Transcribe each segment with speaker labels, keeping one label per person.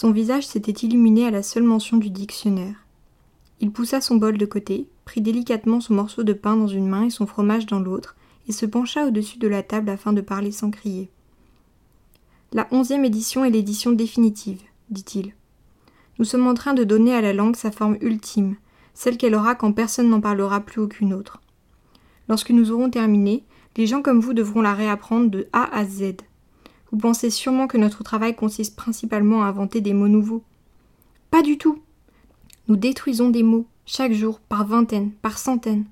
Speaker 1: Son visage s'était illuminé à la seule mention du dictionnaire. Il poussa son bol de côté, prit délicatement son morceau de pain dans une main et son fromage dans l'autre, et se pencha au-dessus de la table afin de parler sans crier. La onzième édition est l'édition définitive, dit-il. Nous sommes en train de donner à la langue sa forme ultime, celle qu'elle aura quand personne n'en parlera plus aucune autre. Lorsque nous aurons terminé, les gens comme vous devront la réapprendre de A à Z. Vous pensez sûrement que notre travail consiste principalement à inventer des mots nouveaux. Pas du tout. Nous détruisons des mots, chaque jour, par vingtaines, par centaines.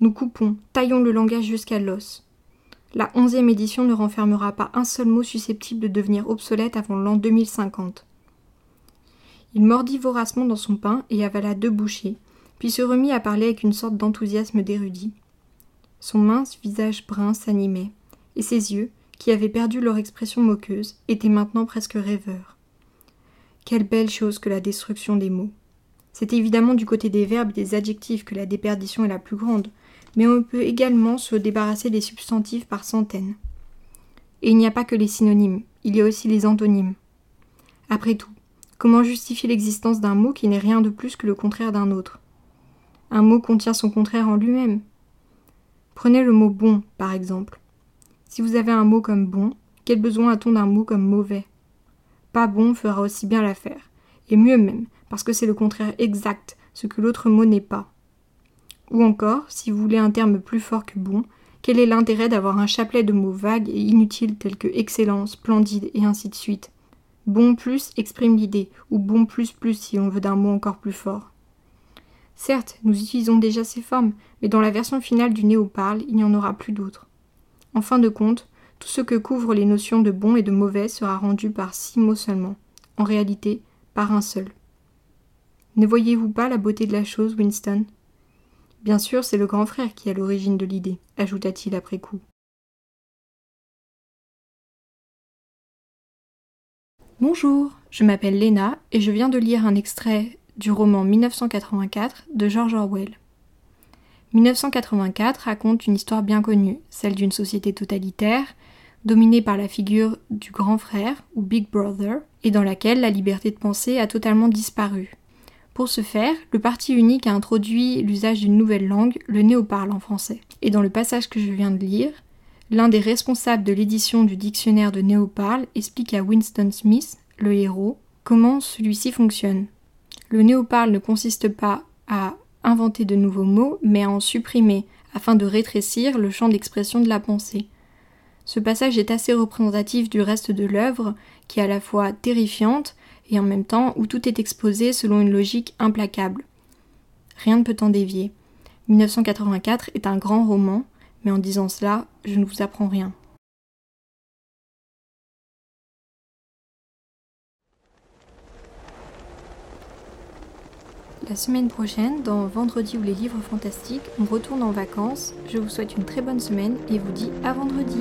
Speaker 1: Nous coupons, taillons le langage jusqu'à l'os. La onzième édition ne renfermera pas un seul mot susceptible de devenir obsolète avant l'an 2050. Il mordit voracement dans son pain et avala deux bouchées, puis se remit à parler avec une sorte d'enthousiasme d'érudit. Son mince visage brun s'animait, et ses yeux, qui avaient perdu leur expression moqueuse, étaient maintenant presque rêveurs. Quelle belle chose que la destruction des mots. C'est évidemment du côté des verbes et des adjectifs que la déperdition est la plus grande, mais on peut également se débarrasser des substantifs par centaines. Et il n'y a pas que les synonymes, il y a aussi les antonymes. Après tout, comment justifier l'existence d'un mot qui n'est rien de plus que le contraire d'un autre? Un mot contient son contraire en lui-même. Prenez le mot bon, par exemple. Si vous avez un mot comme bon, quel besoin a-t-on d'un mot comme mauvais? Pas bon fera aussi bien l'affaire, et mieux même, parce que c'est le contraire exact, ce que l'autre mot n'est pas. Ou encore, si vous voulez un terme plus fort que bon, quel est l'intérêt d'avoir un chapelet de mots vagues et inutiles tels que excellent, splendide et ainsi de suite? Bon plus exprime l'idée, ou bon plus plus si on veut d'un mot encore plus fort. Certes, nous utilisons déjà ces formes, mais dans la version finale du néo-parle, il n'y en aura plus d'autres. En fin de compte, tout ce que couvrent les notions de bon et de mauvais sera rendu par six mots seulement, en réalité par un seul. Ne voyez-vous pas la beauté de la chose, Winston? Bien sûr, c'est le grand frère qui à l'origine de l'idée, ajouta-t-il après coup. Bonjour, je m'appelle Lena et je viens de lire un extrait du roman 1984 de George Orwell. 1984 raconte une histoire bien connue, celle d'une société totalitaire, dominée par la figure du grand frère ou Big Brother, et dans laquelle la liberté de penser a totalement disparu, pour ce faire, le parti unique a introduit l'usage d'une nouvelle langue, le néo-parle en français. Et dans le passage que je viens de lire, l'un des responsables de l'édition du dictionnaire de néo-parle explique à Winston Smith, le héros, comment celui-ci fonctionne. Le néo-parle ne consiste pas à inventer de nouveaux mots, mais à en supprimer, afin de rétrécir le champ d'expression de la pensée. Ce passage est assez représentatif du reste de l'œuvre, qui est à la fois terrifiante et en même temps où tout est exposé selon une logique implacable. Rien ne peut en dévier. 1984 est un grand roman, mais en disant cela, je ne vous apprends rien. La semaine prochaine, dans Vendredi ou les livres fantastiques, on retourne en vacances. Je vous souhaite une très bonne semaine et vous dis à vendredi.